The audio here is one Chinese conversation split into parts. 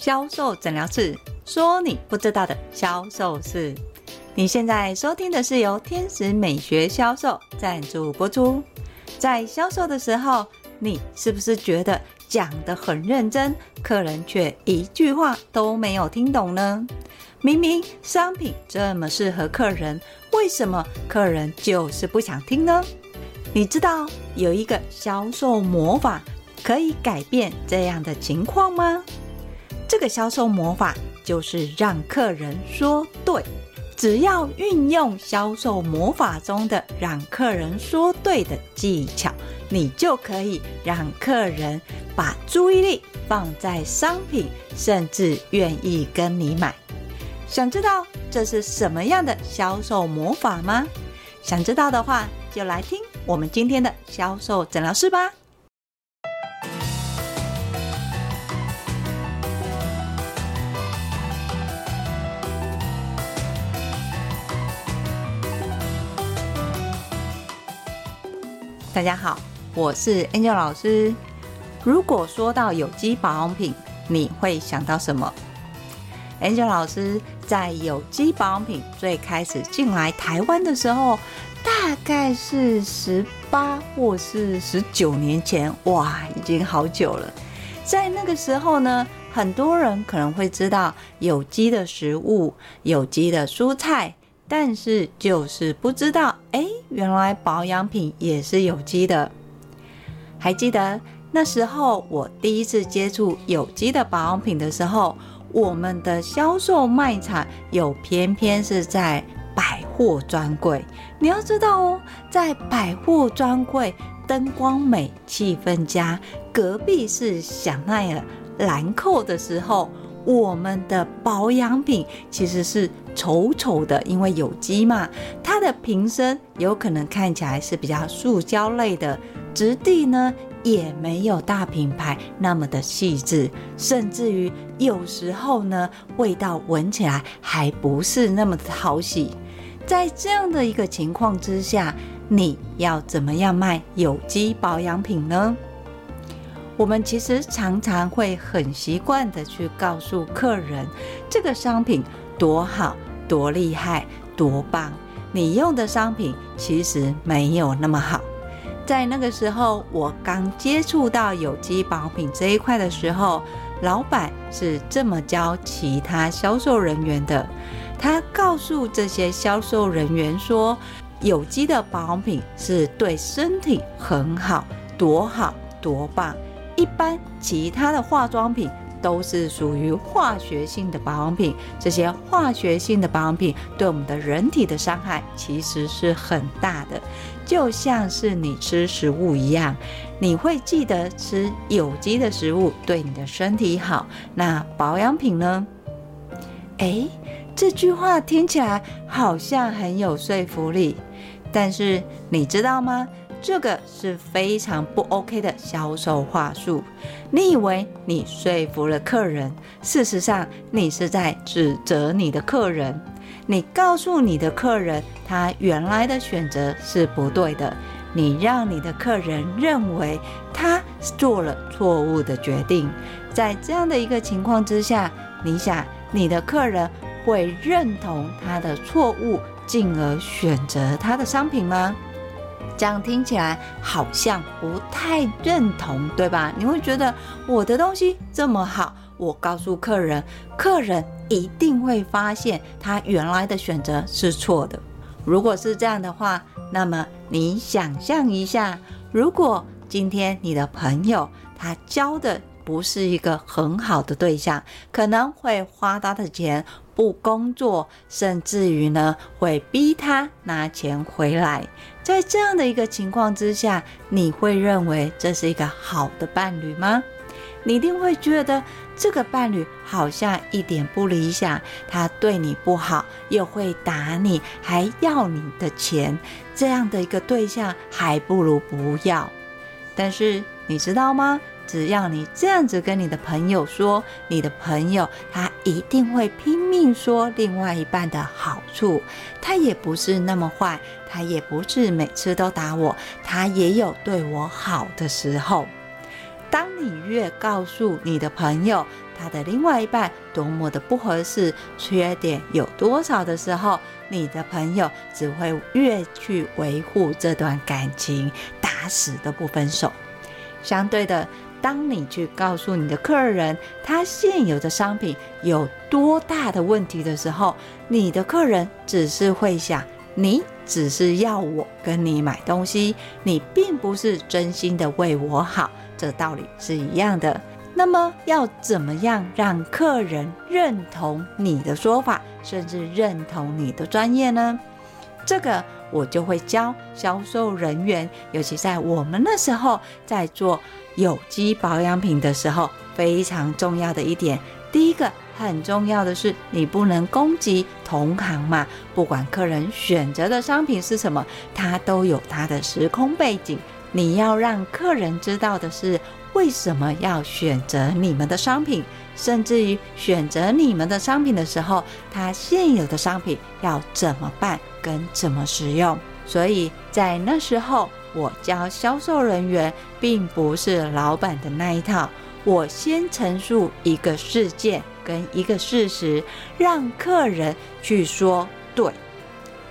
销售诊疗室，说你不知道的销售事。你现在收听的是由天使美学销售赞助播出。在销售的时候，你是不是觉得讲得很认真，客人却一句话都没有听懂呢？明明商品这么适合客人，为什么客人就是不想听呢？你知道有一个销售魔法可以改变这样的情况吗？这个销售魔法就是让客人说对。只要运用销售魔法中的让客人说对的技巧，你就可以让客人把注意力放在商品，甚至愿意跟你买。想知道这是什么样的销售魔法吗？想知道的话，就来听我们今天的销售诊疗室吧。大家好，我是 Angel 老师。如果说到有机保养品，你会想到什么？Angel 老师在有机保养品最开始进来台湾的时候，大概是十八或是十九年前，哇，已经好久了。在那个时候呢，很多人可能会知道有机的食物、有机的蔬菜。但是就是不知道，哎，原来保养品也是有机的。还记得那时候我第一次接触有机的保养品的时候，我们的销售卖场有偏偏是在百货专柜。你要知道哦，在百货专柜，灯光美，气氛佳，隔壁是香奈儿、兰蔻的时候。我们的保养品其实是丑丑的，因为有机嘛，它的瓶身有可能看起来是比较塑胶类的，质地呢也没有大品牌那么的细致，甚至于有时候呢味道闻起来还不是那么的讨喜。在这样的一个情况之下，你要怎么样卖有机保养品呢？我们其实常常会很习惯的去告诉客人，这个商品多好、多厉害、多棒。你用的商品其实没有那么好。在那个时候，我刚接触到有机保养品这一块的时候，老板是这么教其他销售人员的。他告诉这些销售人员说，有机的保养品是对身体很好，多好、多棒。一般其他的化妆品都是属于化学性的保养品，这些化学性的保养品对我们的人体的伤害其实是很大的，就像是你吃食物一样，你会记得吃有机的食物对你的身体好，那保养品呢？诶，这句话听起来好像很有说服力，但是你知道吗？这个是非常不 OK 的销售话术。你以为你说服了客人，事实上你是在指责你的客人。你告诉你的客人，他原来的选择是不对的。你让你的客人认为他做了错误的决定。在这样的一个情况之下，你想你的客人会认同他的错误，进而选择他的商品吗？这样听起来好像不太认同，对吧？你会觉得我的东西这么好，我告诉客人，客人一定会发现他原来的选择是错的。如果是这样的话，那么你想象一下，如果今天你的朋友他交的不是一个很好的对象，可能会花他的钱不工作，甚至于呢会逼他拿钱回来。在这样的一个情况之下，你会认为这是一个好的伴侣吗？你一定会觉得这个伴侣好像一点不理想，他对你不好，又会打你，还要你的钱，这样的一个对象还不如不要。但是你知道吗？只要你这样子跟你的朋友说，你的朋友他一定会拼命说另外一半的好处。他也不是那么坏，他也不是每次都打我，他也有对我好的时候。当你越告诉你的朋友他的另外一半多么的不合适，缺点有多少的时候，你的朋友只会越去维护这段感情，打死都不分手。相对的，当你去告诉你的客人他现有的商品有多大的问题的时候，你的客人只是会想，你只是要我跟你买东西，你并不是真心的为我好，这道理是一样的。那么要怎么样让客人认同你的说法，甚至认同你的专业呢？这个我就会教销售人员，尤其在我们那时候在做有机保养品的时候，非常重要的一点。第一个很重要的是，你不能攻击同行嘛，不管客人选择的商品是什么，它都有它的时空背景。你要让客人知道的是，为什么要选择你们的商品，甚至于选择你们的商品的时候，他现有的商品要怎么办跟怎么使用。所以在那时候，我教销售人员，并不是老板的那一套。我先陈述一个事件跟一个事实，让客人去说对。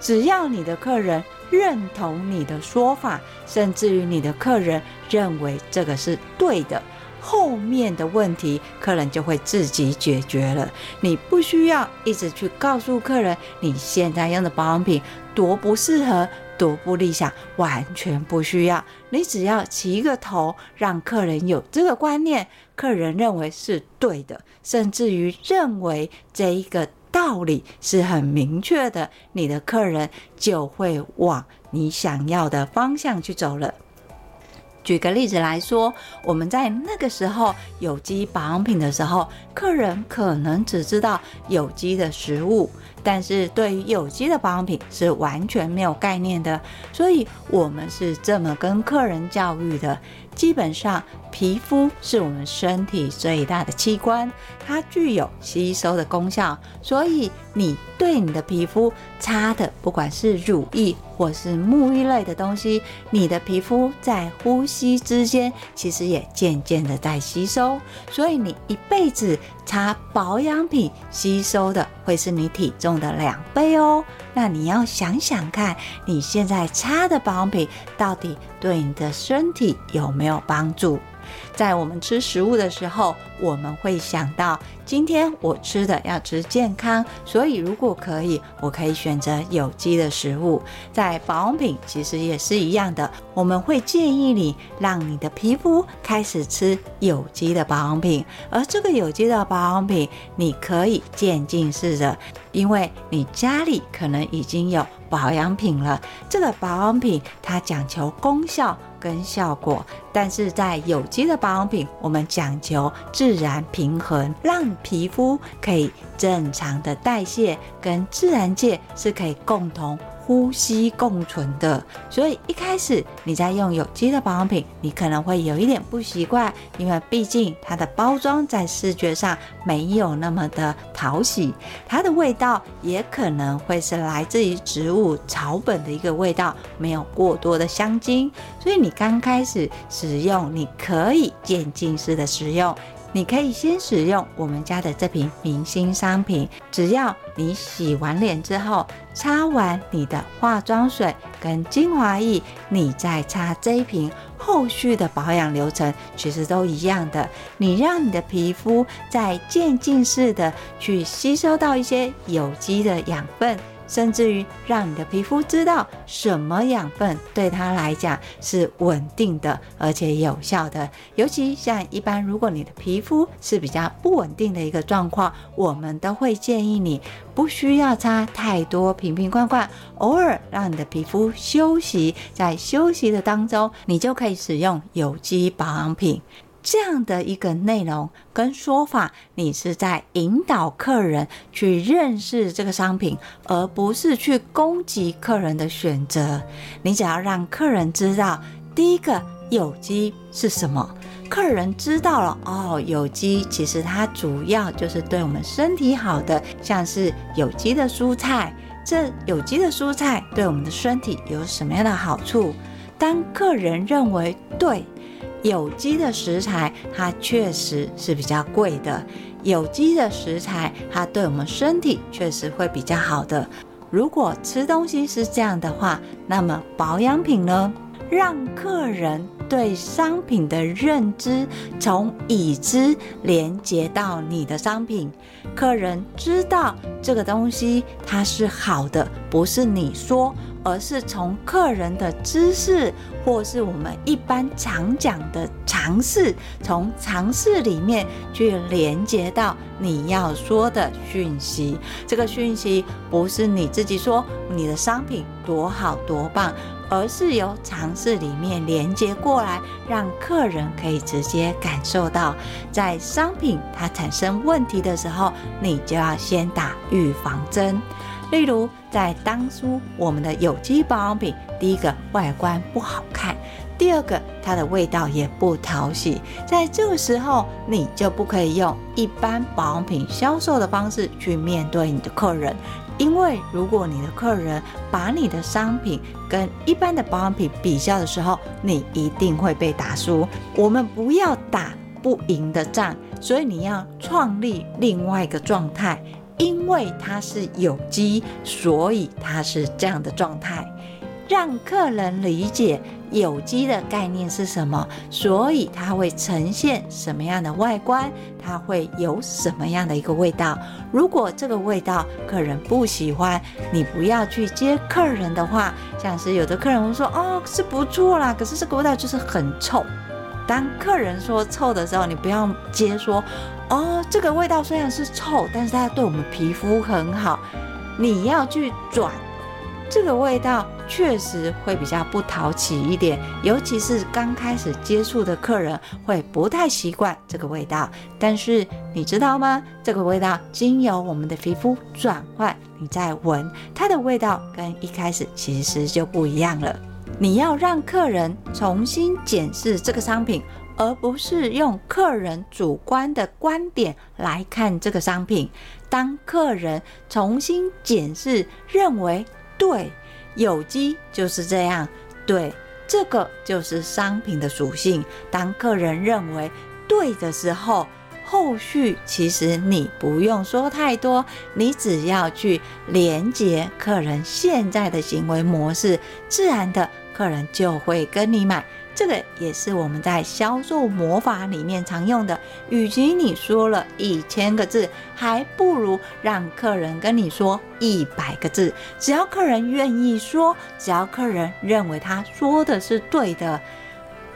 只要你的客人。认同你的说法，甚至于你的客人认为这个是对的，后面的问题客人就会自己解决了。你不需要一直去告诉客人你现在用的保养品多不适合、逐步立想，完全不需要。你只要起一个头，让客人有这个观念，客人认为是对的，甚至于认为这一个。道理是很明确的，你的客人就会往你想要的方向去走了。举个例子来说，我们在那个时候有机保养品的时候，客人可能只知道有机的食物，但是对于有机的保养品是完全没有概念的。所以我们是这么跟客人教育的。基本上，皮肤是我们身体最大的器官，它具有吸收的功效。所以，你对你的皮肤擦的，不管是乳液或是沐浴类的东西，你的皮肤在呼吸之间，其实也渐渐的在吸收。所以，你一辈子擦保养品，吸收的会是你体重的两倍哦。那你要想想看，你现在擦的保养品到底对你的身体有没有帮助？在我们吃食物的时候，我们会想到，今天我吃的要吃健康，所以如果可以，我可以选择有机的食物。在保养品其实也是一样的，我们会建议你让你的皮肤开始吃有机的保养品，而这个有机的保养品，你可以渐进式的，因为你家里可能已经有保养品了，这个保养品它讲求功效。跟效果，但是在有机的保养品，我们讲求质自然平衡，让皮肤可以正常的代谢，跟自然界是可以共同。呼吸共存的，所以一开始你在用有机的保养品，你可能会有一点不习惯，因为毕竟它的包装在视觉上没有那么的讨喜，它的味道也可能会是来自于植物草本的一个味道，没有过多的香精，所以你刚开始使用，你可以渐进式的使用。你可以先使用我们家的这瓶明星商品，只要你洗完脸之后，擦完你的化妆水跟精华液，你再擦这一瓶，后续的保养流程其实都一样的。你让你的皮肤在渐进式的去吸收到一些有机的养分。甚至于让你的皮肤知道什么养分对它来讲是稳定的，而且有效的。尤其像一般，如果你的皮肤是比较不稳定的一个状况，我们都会建议你不需要擦太多瓶瓶罐罐，偶尔让你的皮肤休息，在休息的当中，你就可以使用有机保养品。这样的一个内容跟说法，你是在引导客人去认识这个商品，而不是去攻击客人的选择。你只要让客人知道，第一个有机是什么，客人知道了哦，有机其实它主要就是对我们身体好的，像是有机的蔬菜。这有机的蔬菜对我们的身体有什么样的好处？当客人认为对。有机的食材它确实是比较贵的，有机的食材它对我们身体确实会比较好的。如果吃东西是这样的话，那么保养品呢？让客人对商品的认知从已知连接到你的商品，客人知道这个东西它是好的，不是你说，而是从客人的知识或是我们一般常讲的尝试，从尝试里面去连接到你要说的讯息。这个讯息不是你自己说你的商品多好多棒。而是由尝试里面连接过来，让客人可以直接感受到，在商品它产生问题的时候，你就要先打预防针。例如，在当初我们的有机保养品，第一个外观不好看，第二个它的味道也不讨喜，在这个时候，你就不可以用一般保养品销售的方式去面对你的客人。因为如果你的客人把你的商品跟一般的保养品比较的时候，你一定会被打输。我们不要打不赢的仗，所以你要创立另外一个状态。因为它是有机，所以它是这样的状态。让客人理解有机的概念是什么，所以它会呈现什么样的外观，它会有什么样的一个味道。如果这个味道客人不喜欢，你不要去接客人的话，像是有的客人会说：“哦，是不错啦，可是这个味道就是很臭。”当客人说臭的时候，你不要接说：“哦，这个味道虽然是臭，但是它对我们皮肤很好。”你要去转。这个味道确实会比较不讨喜一点，尤其是刚开始接触的客人会不太习惯这个味道。但是你知道吗？这个味道经由我们的皮肤转换，你再闻它的味道，跟一开始其实就不一样了。你要让客人重新检视这个商品，而不是用客人主观的观点来看这个商品。当客人重新检视，认为。对，有机就是这样。对，这个就是商品的属性。当客人认为对的时候，后续其实你不用说太多，你只要去连接客人现在的行为模式，自然的客人就会跟你买。这个也是我们在销售魔法里面常用的。与其你说了一千个字，还不如让客人跟你说一百个字。只要客人愿意说，只要客人认为他说的是对的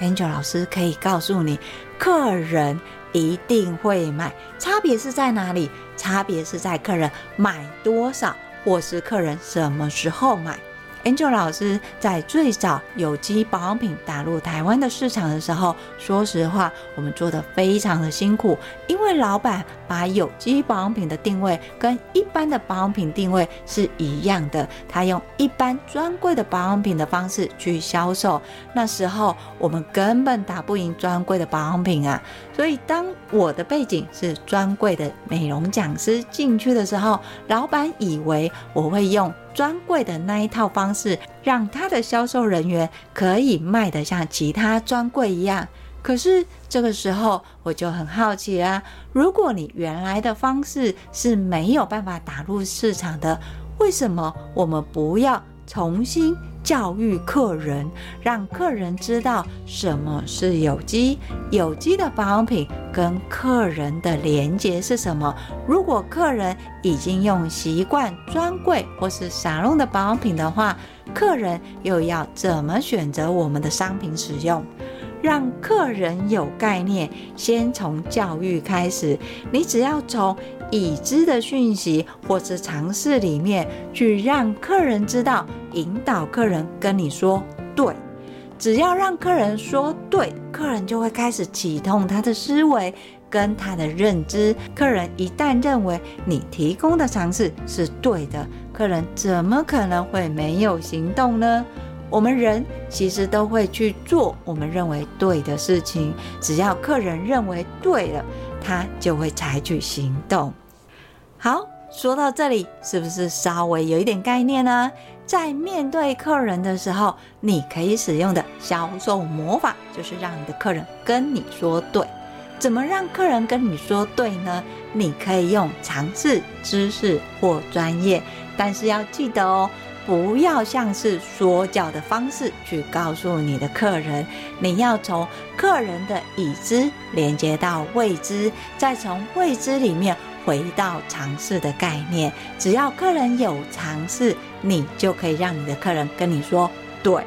，Angel 老师可以告诉你，客人一定会买。差别是在哪里？差别是在客人买多少，或是客人什么时候买。Angel 老师在最早有机保养品打入台湾的市场的时候，说实话，我们做得非常的辛苦，因为老板把有机保养品的定位跟一般的保养品定位是一样的，他用一般专柜的保养品的方式去销售。那时候我们根本打不赢专柜的保养品啊，所以当我的背景是专柜的美容讲师进去的时候，老板以为我会用。专柜的那一套方式，让他的销售人员可以卖得像其他专柜一样。可是这个时候，我就很好奇啊，如果你原来的方式是没有办法打入市场的，为什么我们不要重新教育客人，让客人知道什么是有机？有机的保养品跟客人的连接是什么？如果客人已经用习惯专柜或是沙龙的保养品的话，客人又要怎么选择我们的商品使用？让客人有概念，先从教育开始。你只要从已知的讯息或是常识里面去让客人知道，引导客人跟你说对。只要让客人说对，客人就会开始启动他的思维跟他的认知。客人一旦认为你提供的尝试是对的，客人怎么可能会没有行动呢？我们人其实都会去做我们认为对的事情，只要客人认为对了，他就会采取行动。好，说到这里，是不是稍微有一点概念呢？在面对客人的时候，你可以使用的销售魔法，就是让你的客人跟你说对。怎么让客人跟你说对呢？你可以用常识、知识或专业，但是要记得哦，不要像是说教的方式去告诉你的客人。你要从客人的已知连接到未知，再从未知里面回到尝试的概念。只要客人有尝试，你就可以让你的客人跟你说对。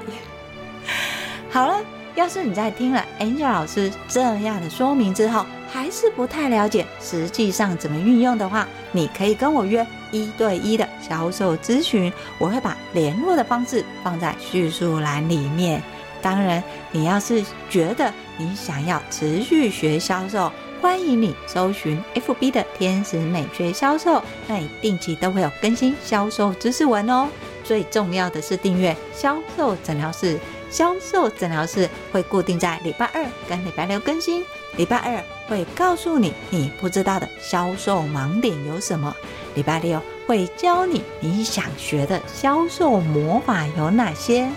好了。要是你在听了 Angel 老师这样的说明之后，还是不太了解实际上怎么运用的话，你可以跟我约一对一的销售咨询，我会把联络的方式放在叙述栏里面。当然，你要是觉得你想要持续学销售，欢迎你搜寻 FB 的天使美学销售，那你定期都会有更新销售知识文哦。最重要的是订阅销售诊疗室。销售诊疗室会固定在礼拜二跟礼拜六更新。礼拜二会告诉你你不知道的销售盲点有什么，礼拜六会教你你想学的销售魔法有哪些。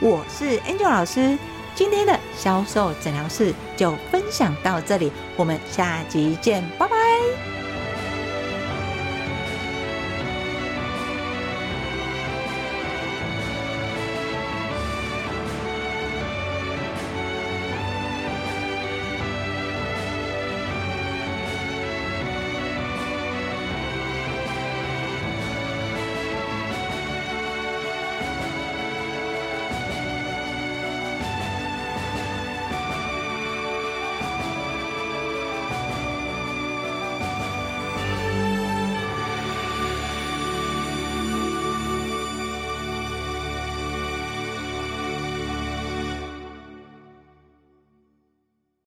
我是 Angel 老师，今天的销售诊疗室就分享到这里我们下集见拜拜。